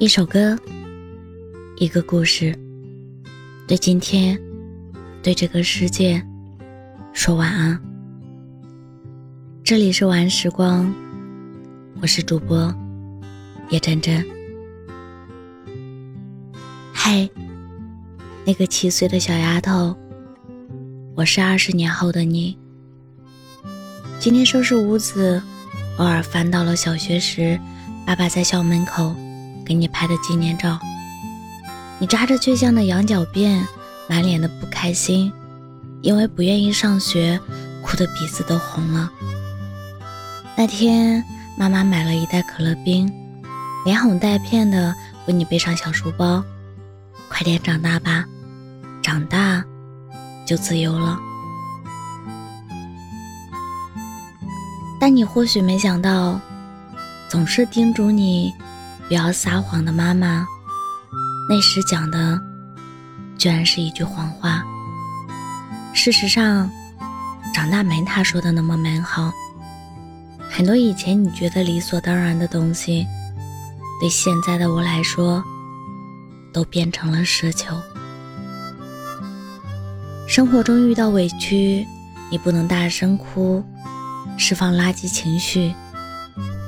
一首歌，一个故事，对今天，对这个世界，说晚安。这里是晚安时光，我是主播叶真真。嗨，那个七岁的小丫头，我是二十年后的你。今天收拾屋子，偶尔翻到了小学时爸爸在校门口。给你拍的纪念照，你扎着倔强的羊角辫，满脸的不开心，因为不愿意上学，哭得鼻子都红了。那天，妈妈买了一袋可乐冰，连哄带骗的为你背上小书包，快点长大吧，长大就自由了。但你或许没想到，总是叮嘱你。不要撒谎的妈妈，那时讲的居然是一句谎话。事实上，长大没他说的那么美好。很多以前你觉得理所当然的东西，对现在的我来说，都变成了奢求。生活中遇到委屈，你不能大声哭，释放垃圾情绪，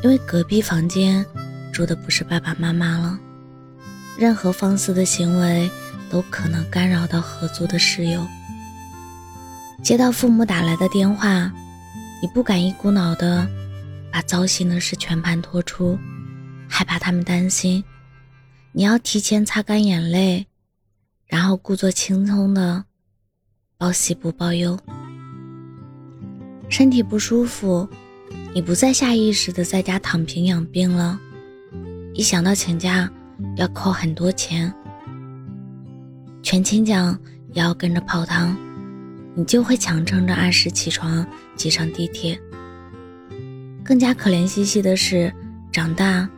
因为隔壁房间。住的不是爸爸妈妈了，任何放肆的行为都可能干扰到合租的室友。接到父母打来的电话，你不敢一股脑的把糟心的事全盘托出，害怕他们担心。你要提前擦干眼泪，然后故作轻松的报喜不报忧。身体不舒服，你不再下意识的在家躺平养病了。一想到请假要扣很多钱，全勤奖也要跟着泡汤，你就会强撑着按时起床挤上地铁。更加可怜兮兮的是，长大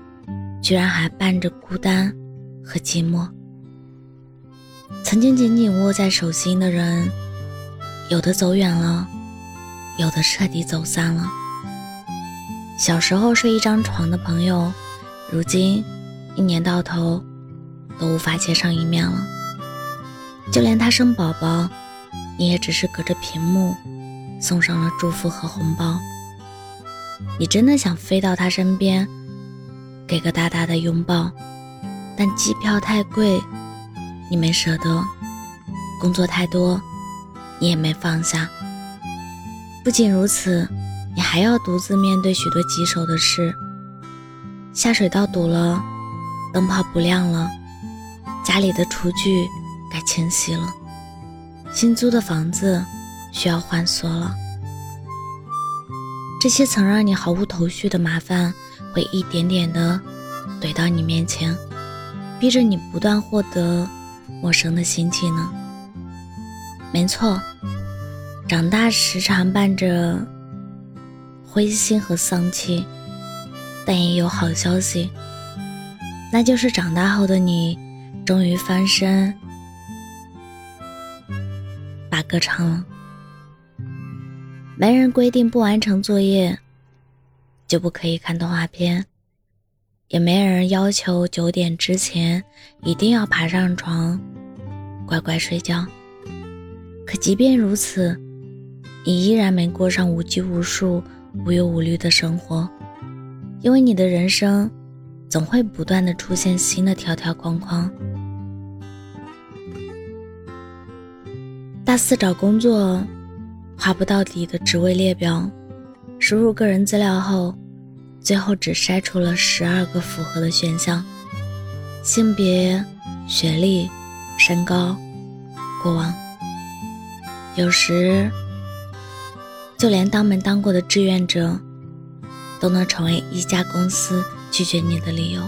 居然还伴着孤单和寂寞。曾经紧紧握在手心的人，有的走远了，有的彻底走散了。小时候睡一张床的朋友。如今，一年到头都无法见上一面了。就连他生宝宝，你也只是隔着屏幕送上了祝福和红包。你真的想飞到他身边，给个大大的拥抱，但机票太贵，你没舍得；工作太多，你也没放下。不仅如此，你还要独自面对许多棘手的事。下水道堵了，灯泡不亮了，家里的厨具该清洗了，新租的房子需要换锁了。这些曾让你毫无头绪的麻烦，会一点点的怼到你面前，逼着你不断获得陌生的新技能。没错，长大时常伴着灰心和丧气。但也有好消息，那就是长大后的你，终于翻身，把歌唱了。没人规定不完成作业就不可以看动画片，也没人要求九点之前一定要爬上床，乖乖睡觉。可即便如此，你依然没过上无拘无束、无忧无虑的生活。因为你的人生，总会不断的出现新的条条框框。大四找工作，划不到底的职位列表，输入个人资料后，最后只筛出了十二个符合的选项，性别、学历、身高、过往，有时就连当没当过的志愿者。都能成为一家公司拒绝你的理由，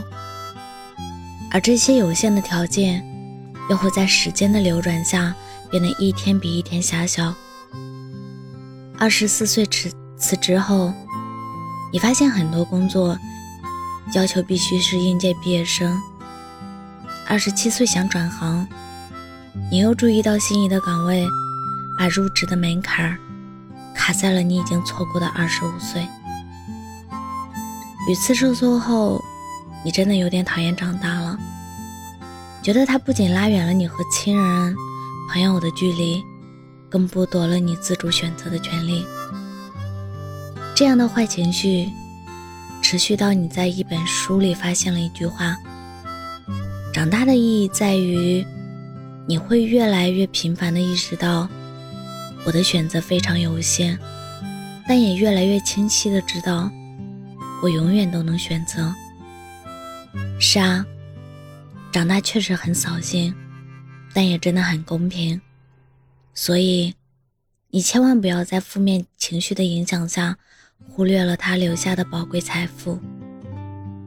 而这些有限的条件，又会在时间的流转下变得一天比一天狭小。二十四岁辞辞职后，你发现很多工作要求必须是应届毕业生。二十七岁想转行，你又注意到心仪的岗位把入职的门槛卡在了你已经错过的二十五岁。屡次受挫后，你真的有点讨厌长大了。觉得他不仅拉远了你和亲人、朋友的距离，更剥夺了你自主选择的权利。这样的坏情绪，持续到你在一本书里发现了一句话：长大的意义在于，你会越来越频繁地意识到，我的选择非常有限，但也越来越清晰地知道，我永远都能选择。是啊。长大确实很扫兴，但也真的很公平。所以，你千万不要在负面情绪的影响下，忽略了他留下的宝贵财富。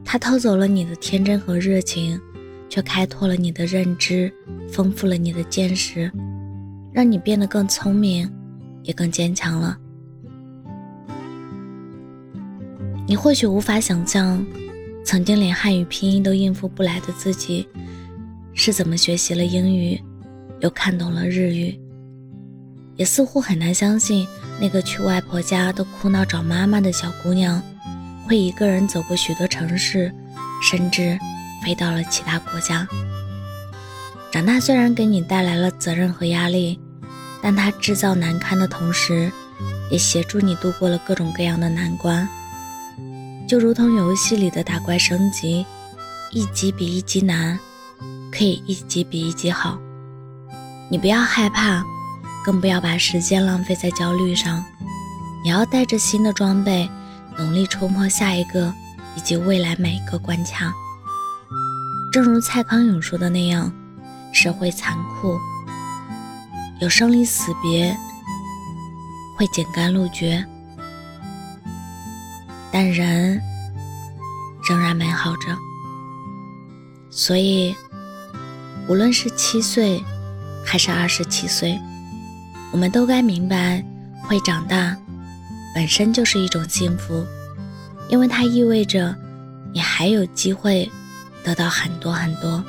他偷走了你的天真和热情，却开拓了你的认知，丰富了你的见识，让你变得更聪明，也更坚强了。你或许无法想象。曾经连汉语拼音都应付不来的自己，是怎么学习了英语，又看懂了日语？也似乎很难相信，那个去外婆家都哭闹找妈妈的小姑娘，会一个人走过许多城市，甚至飞到了其他国家。长大虽然给你带来了责任和压力，但它制造难堪的同时，也协助你度过了各种各样的难关。就如同游戏里的打怪升级，一级比一级难，可以一级比一级好。你不要害怕，更不要把时间浪费在焦虑上。你要带着新的装备，努力冲破下一个以及未来每一个关卡。正如蔡康永说的那样，社会残酷，有生离死别，会剪干路绝。但人仍然美好着，所以无论是七岁还是二十七岁，我们都该明白，会长大本身就是一种幸福，因为它意味着你还有机会得到很多很多，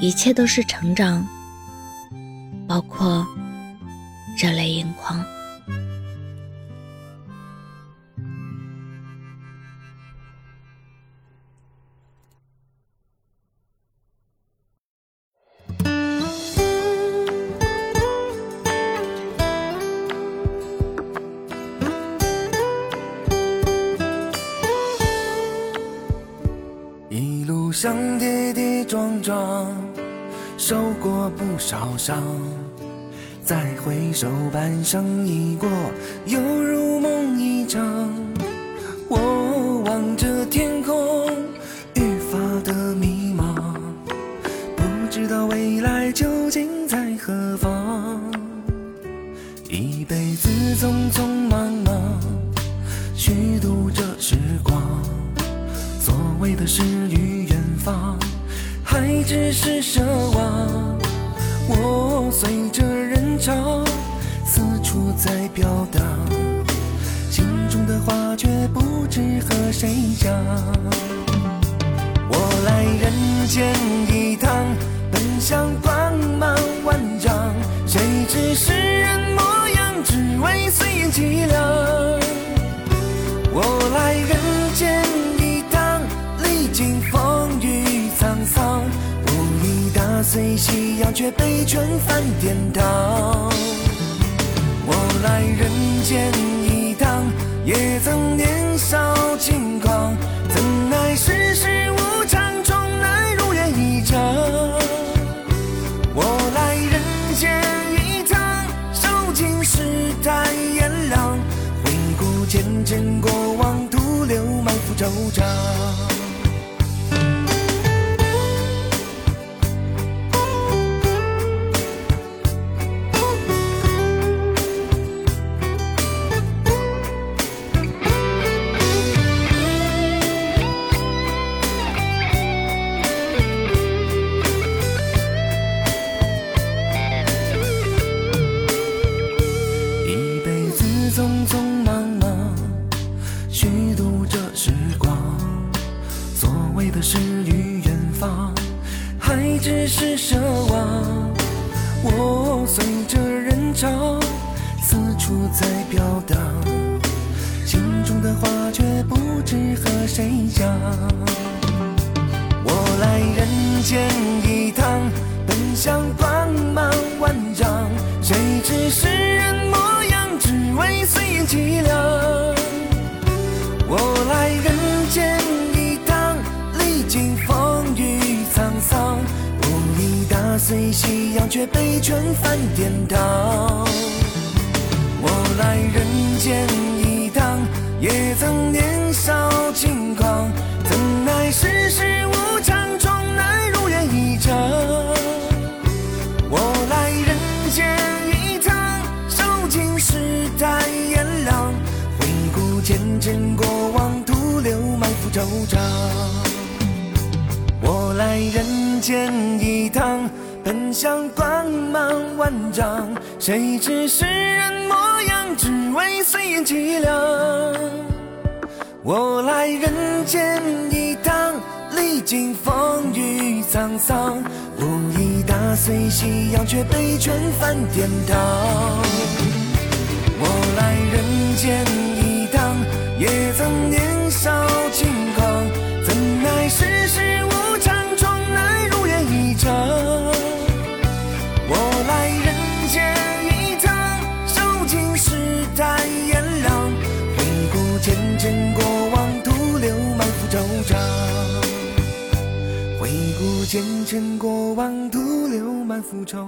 一切都是成长，包括热泪盈眶。上跌跌撞撞，受过不少伤，再回首，半生已过，犹如梦一场。我望着天空，愈发的迷茫，不知道未来究竟在何方。一辈子匆匆忙忙，虚度着时光，所谓的诗与方。还只是奢望，我随着人潮四处在飘荡，心中的话却不知和谁讲。我来人间一趟，本想光芒万丈，谁知世人模样，只为岁月凄凉。我来人间随夕阳，却被劝返天堂。我来人间一趟，也曾飘荡，心中的话却不知和谁讲。我来人。间一趟，本想光芒万丈，谁知世人模样，只为岁月凄凉。我来人间一趟，历经风雨沧桑，无意打碎夕阳，却被劝返天堂。人间一趟，也曾年少轻狂，怎奈世事无常，终难如愿以偿。我来人间一趟，受尽世态炎凉，回顾前尘过往，徒留满腹惆怅。我来人间一趟，本想光芒万丈，谁知世人模样，只为岁月凄凉。我来人间一趟，历经风雨沧桑，无意打碎夕阳，却被劝返天堂。我来人间一趟，也曾前尘过往，徒留满腹愁